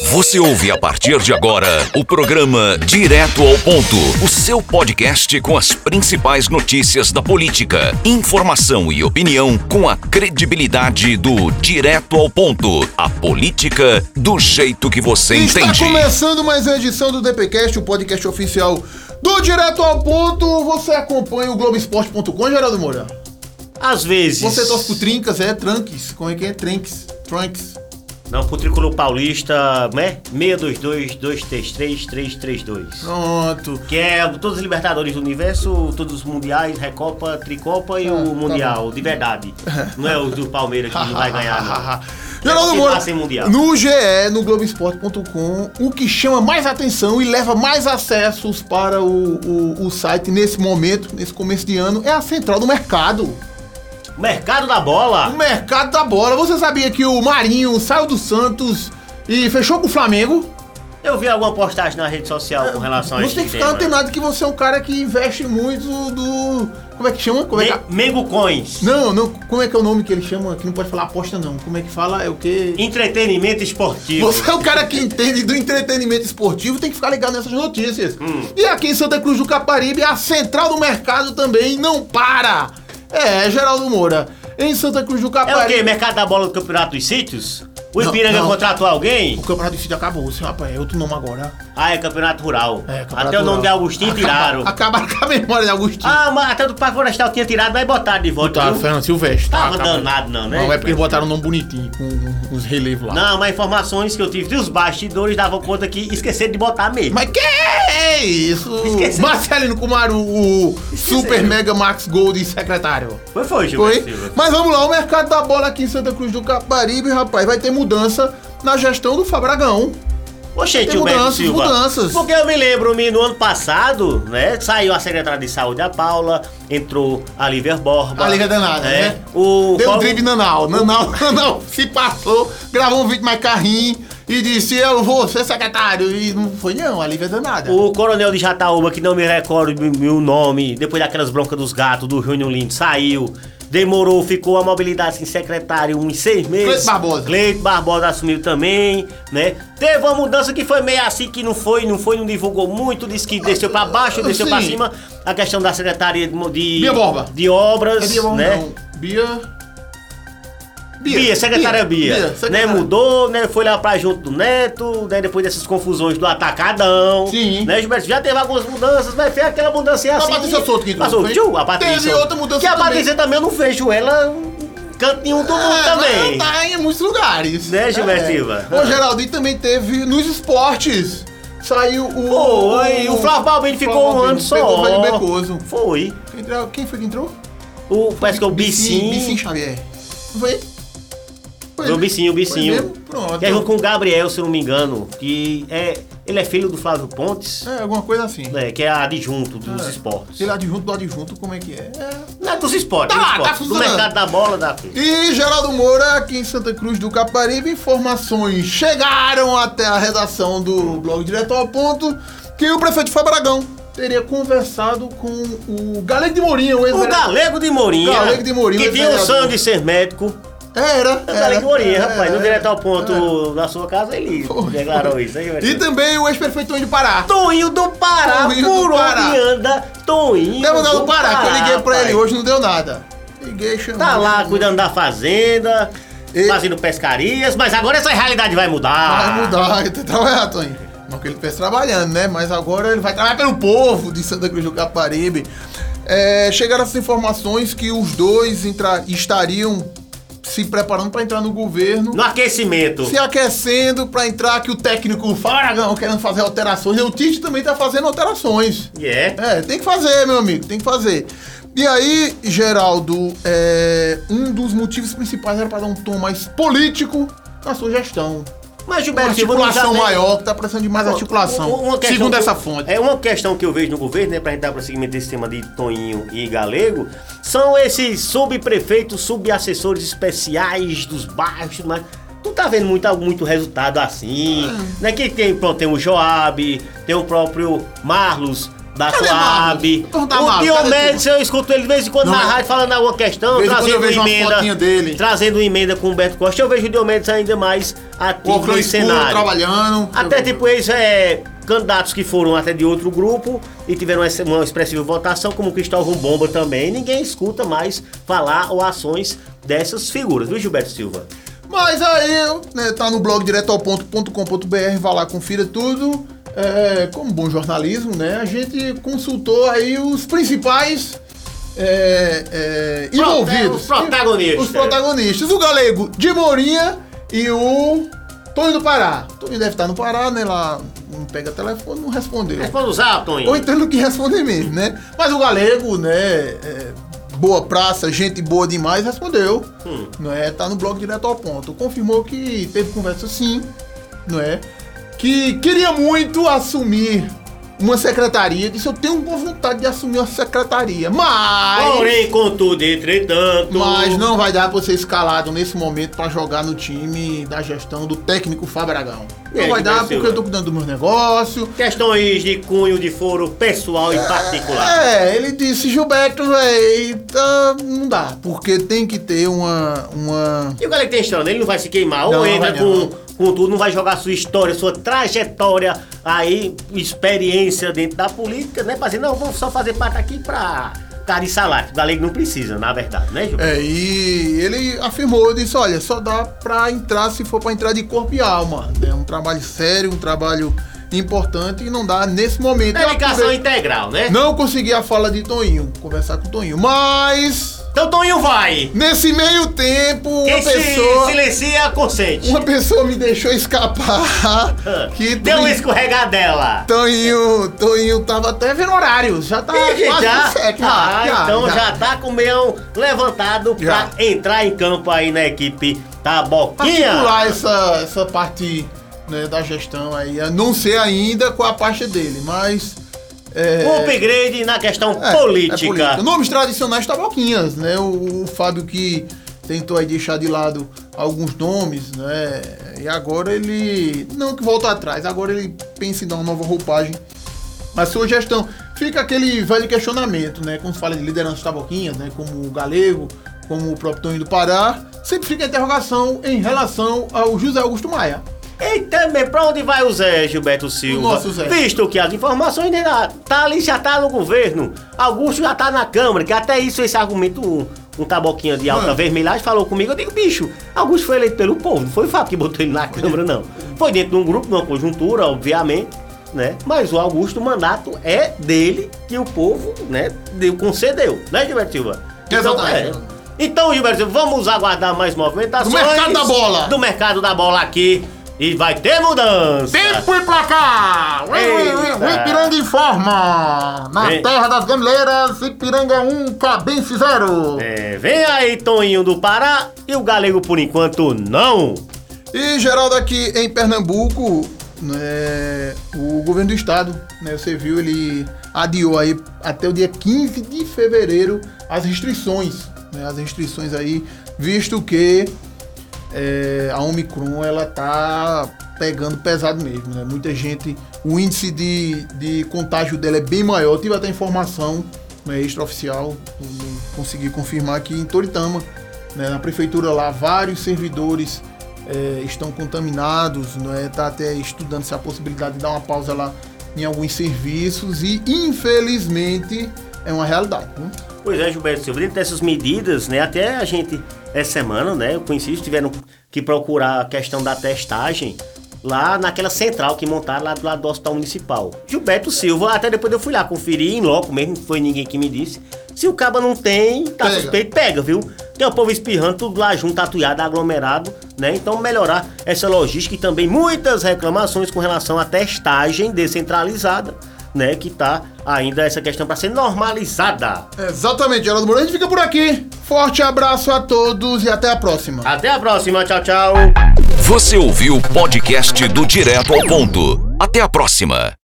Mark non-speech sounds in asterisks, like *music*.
Você ouve a partir de agora o programa Direto ao Ponto, o seu podcast com as principais notícias da política, informação e opinião com a credibilidade do Direto ao Ponto, a política do jeito que você Está entende. começando mais uma edição do DPcast, o podcast oficial do Direto ao Ponto. Você acompanha o Globoesporte.com, Geraldo Moura? Às vezes. Você torce pro Trincas, é? Tranques. Como é que é? Tranques. Tranques. Não, pro Tricolor Paulista, né? 622-233-332. Pronto. Que é todos os Libertadores do Universo, todos os Mundiais, Recopa, Tricopa e Ah, o tá Mundial, de verdade. *laughs* Não é o do Palmeiras que não vai ganhar, não. *laughs* Geraldo Moura, no GE, no Globoesporte.com, o que chama mais atenção e leva mais acessos para o, o, o site nesse momento, nesse começo de ano, é a central do mercado. Mercado da O bola. mercado da bola. Você sabia que o Marinho saiu do Santos e fechou com o Flamengo? Eu vi alguma postagem na rede social com relação a Você esse tem que ficar tema. antenado que você é um cara que investe muito do. Como é que chama? Como é que... Me- Mengo Coins. Não, não, como é que é o nome que ele chama? Que não pode falar aposta, não. Como é que fala? É o quê? Entretenimento esportivo. Você é o cara que entende do entretenimento esportivo, tem que ficar ligado nessas notícias. Hum. E aqui em Santa Cruz do Caparibe, a central do mercado também não para. É, Geraldo Moura. Em Santa Cruz do É o quê? Mercado da bola do Campeonato dos Sítios? O Não, Ipiranga não. contratou alguém? O campeonato de sítio acabou, senhor rapaz. É outro nome agora. Ah, é Campeonato Rural. É, campeonato Até o nome de rural. Agostinho Acaba- tiraram. *laughs* Acabaram com a memória de Agostinho. Ah, mas até do Parque Florestal tinha tirado, mas botaram de volta. Botaram? Fernando Silvestre. Tava danado não, né? Não, é porque eles botaram um nome bonitinho, com uns relevos lá. Não, mas informações que eu tive dos bastidores davam conta que esqueceram de botar mesmo. Mas que é isso? Esqueci. Marcelino Kumaro, o Esqueceram. Super Mega Max Gold secretário. Foi, foi, Foi? Gilberto Silva. Mas vamos lá, o mercado da bola aqui em Santa Cruz do Caparibe, rapaz, vai ter mudança na gestão do Fabragão. Tem Gilberto mudanças, Silva. mudanças. Porque eu me lembro, no ano passado, né? Saiu a secretária de saúde, a Paula, entrou a Lívia Borba. A Lívia danada, né? né? O Deu um Paulo- drible Nanau. Nanau, *laughs* Nanau se passou, gravou um vídeo mais carrinho e disse: Eu vou ser secretário. E não foi, não, a Lívia danada. O coronel de Jataúba, que não me recordo o nome, depois daquelas broncas dos gatos do Júnior Lindo, saiu. Demorou, ficou a mobilidade sem secretário uns seis meses. Cleito Barbosa. Cleito Barbosa assumiu também, né? Teve uma mudança que foi meio assim, que não foi, não foi, não divulgou muito, disse que desceu pra baixo, desceu pra Sim. cima. A questão da secretaria de, de, Bia Borba. de obras, É Bia, vamos né? não. Bia. Bia, secretária Bia, né, secretária. mudou, né, foi lá pra junto do Neto, né, depois dessas confusões do atacadão, Sim. né, Gilberto, já teve algumas mudanças, mas foi aquela mudança A assim. Patrícia Souto que Passou, tchu, a Patrícia. Teve outra mudança Que a também. Patrícia também, eu não vejo ela canto nenhum do mundo Ah, também. Tá em muitos lugares. Né, Gilberto Silva? O Geraldinho também teve nos esportes. Saiu o. Foi, o Flávio Balbini ficou um ano só. Pegou o velho Becoso. Foi. Quem, quem foi que entrou? O, parece que é o Bicim. Bicim Xavier. Foi? Foi, O né? Bicinho, o Bicinho. mesmo? Pronto. Que é com o Gabriel, se eu não me engano, que é, ele é filho do Flávio Pontes, É, alguma coisa assim. né, que é adjunto dos É. esportes. Sei lá, adjunto do adjunto, como é que é? É. Não é dos esportes, Tá dos tá esportes, do funcionando. mercado da bola da. E Geraldo Moura, aqui em Santa Cruz do Caparibe, informações chegaram até a redação do blog Direto ao Ponto que o prefeito Fabragão teria conversado com o Galego de Mourinho, o O. Galego de Morinha, Galego de Morinha, que tinha o de ser médico. Era, O Galego de Morinha, era, rapaz, no era, direto ao ponto era. da sua casa, ele Foi, declarou foi. isso. Aí, E também o ex-prefeito de Pará. Toinho do Pará, Toinho do por Pará. onde anda, Toinho Deu mandado do Pará, que eu liguei pra ele rapaz. hoje, não deu nada. Liguei, chamou. Tá lá cuidando da fazenda, E- fazendo pescarias, mas agora essa realidade vai mudar. Vai mudar, ele que trabalhar, Toninho. Não que ele trabalhando, né? Mas agora ele vai trabalhar pelo povo de Santa Cruz do Caparibe. É, chegaram essas informações que os dois entra- estariam se preparando para entrar no governo, No aquecimento. se aquecendo para entrar, que o técnico Faragão querendo fazer alterações. E o Tite também tá fazendo alterações. E é. É, tem que fazer, meu amigo, tem que fazer. E aí, Geraldo, é, um dos motivos principais era para dar um tom mais político na sua gestão. Mas Uma Gilberto não articulação maior, que tá precisando de mais articulação. Uma- uma questão segundo essa fonte. É uma questão que eu vejo no governo, né, pra gente dar prosseguimento desse tema de Toninho e Galego, são esses subprefeitos, subassessores especiais dos bairros, tudo mais. Tu tá vendo muito, muito resultado assim, né? Que tem, pronto, tem o Joab, tem o próprio Marlos, da Cadê Coab. O Diomedes, eu escuto ele de vez em quando Não, na é- rádio falando alguma questão, trazendo emenda. dele. Trazendo emenda com o Beto Costa. Eu vejo o Diomedes ainda mais ativo no cenário. trabalhando. Até Eu- tipo eles é, candidatos que foram até de outro grupo e tiveram uma expressiva votação, como o Cristóvão Bomba também. Ninguém escuta mais falar ou ações dessas figuras, viu, Gilberto Silva? Mas aí, né, tá no blog diretoalponto.com.br, vai lá, confira tudo. É, como bom jornalismo, né? A gente consultou aí os principais é, é, envolvidos. os protagonistas. Os protagonistas. O galego de Mourinha e o Tonho do Pará. Tonho deve estar no Pará, né? Lá não pega telefone, não respondeu. Responda o zap, Toninho. Ou então não que responder mesmo, né? Mas o galego, né? é, boa praça, gente boa demais, respondeu. Hum. Não é? Tá no blog direto ao ponto. Confirmou que teve conversa sim, não é? Que queria muito assumir uma secretaria. Disse, eu tenho boa vontade de assumir uma secretaria. Mas. Porém, contudo, entretanto. Mas não vai dar pra ser escalado nesse momento pra jogar no time da gestão do técnico Fabragão. Não É, vai dar porque eu tô cuidando do meu negócio. Questões de cunho de foro pessoal e particular. É, ele disse, Gilberto, véi, tá, não dá, porque tem que ter uma. uma... E o galera que tem história, ele não vai se queimar, Não, ou entra com, não. com tudo, não vai jogar sua história, sua trajetória, aí, experiência dentro da política, né? Pra dizer, não, vou só fazer parte aqui pra cara e salário. O galego não precisa, na verdade, né, Gilberto? É, e ele afirmou, disse, olha, só dá pra entrar se for pra entrar de corpo e alma. É um trabalho sério, um trabalho importante e não dá nesse momento. Dedicação integral, né? Não consegui a fala de Toninho, conversar com o Toninho, mas Então Toninho vai. nesse meio tempo uma Quem se pessoa... silencia, consente. Uma pessoa me deixou escapar *laughs* *laughs* que Deu uma Toninho- escorregadela. Toninho, Toninho tava até vendo horários, já tá Ih, quase já? sete, ah, então já. tá com o meião levantado Já. pra entrar em campo aí na equipe da Boquinha. Articular essa, essa parte né, da gestão aí, eu não sei ainda qual a parte dele, mas... É, Um upgrade na questão é, política. é política. Nomes tradicionais taboquinhas, né? O, o Fábio que tentou aí deixar de lado alguns nomes, né? E agora ele. Não que volta atrás, agora ele pensa em dar uma nova roupagem a sua gestão. Fica aquele velho questionamento, né? Quando se fala de liderança taboquinhas, né? Como o Galego, como o próprio Toninho do Pará, sempre fica a interrogação em relação ao José Augusto Maia. E também, pra onde vai o Zé Gilberto Silva? O nosso Zé. Visto que as informações ainda tá ali, já tá no governo. Augusto já tá na Câmara, que até isso, esse argumento, um, um taboquinha de alta Mano. vermelhagem falou comigo. Eu digo, bicho, Augusto foi eleito pelo povo, não foi o Fábio que botou ele na Câmara, não. Foi dentro de um grupo, numa conjuntura, obviamente, né? Mas o Augusto, o mandato é dele, que o povo, né, deu, concedeu, né, Gilberto Silva? Exatamente. é. Então, Gilberto Silva, vamos aguardar mais movimentações. Do mercado da bola. Do mercado da bola aqui. E vai ter mudança. Tempo e placar! O Ipiranga informa! Na Vem. terra das gamileiras, Ipiranga 1, Cabense 0. É, vem aí, Toninho do Pará. E o Galego, por enquanto, não. E Geraldo aqui em Pernambuco, né, o governo do estado, né, você viu, ele adiou aí até o dia 15 de fevereiro as restrições, né, as restrições aí, visto que é, a Omicron ela tá pegando pesado mesmo, né? Muita gente, o índice de, de contágio dela é bem maior. Eu tive até informação né, extraoficial, consegui confirmar que em Toritama, né, na prefeitura lá, vários servidores é, estão contaminados, né? Tá até estudando se há possibilidade de dar uma pausa lá em alguns serviços e infelizmente é uma realidade. Né? Pois é, Gilberto Silva, dentro dessas medidas, né, até a gente, essa semana, né, eu conheci, tiveram que procurar a questão da testagem lá naquela central que montaram lá do lado do hospital municipal. Gilberto Silva, até depois eu fui lá conferir em loco mesmo, não foi ninguém que me disse. Se o caba não tem, tá Pega. suspeito, pega, viu? Tem o povo espirrando, tudo lá junto, atuiado, aglomerado, né? Então melhorar essa logística e também muitas reclamações com relação à testagem descentralizada, né? Que tá ainda essa questão para ser normalizada. Exatamente, Geraldo Moura. A gente fica por aqui. Forte abraço a todos e até a próxima. Até a próxima, tchau, tchau. Você ouviu o podcast do Direto ao Ponto. Até a próxima.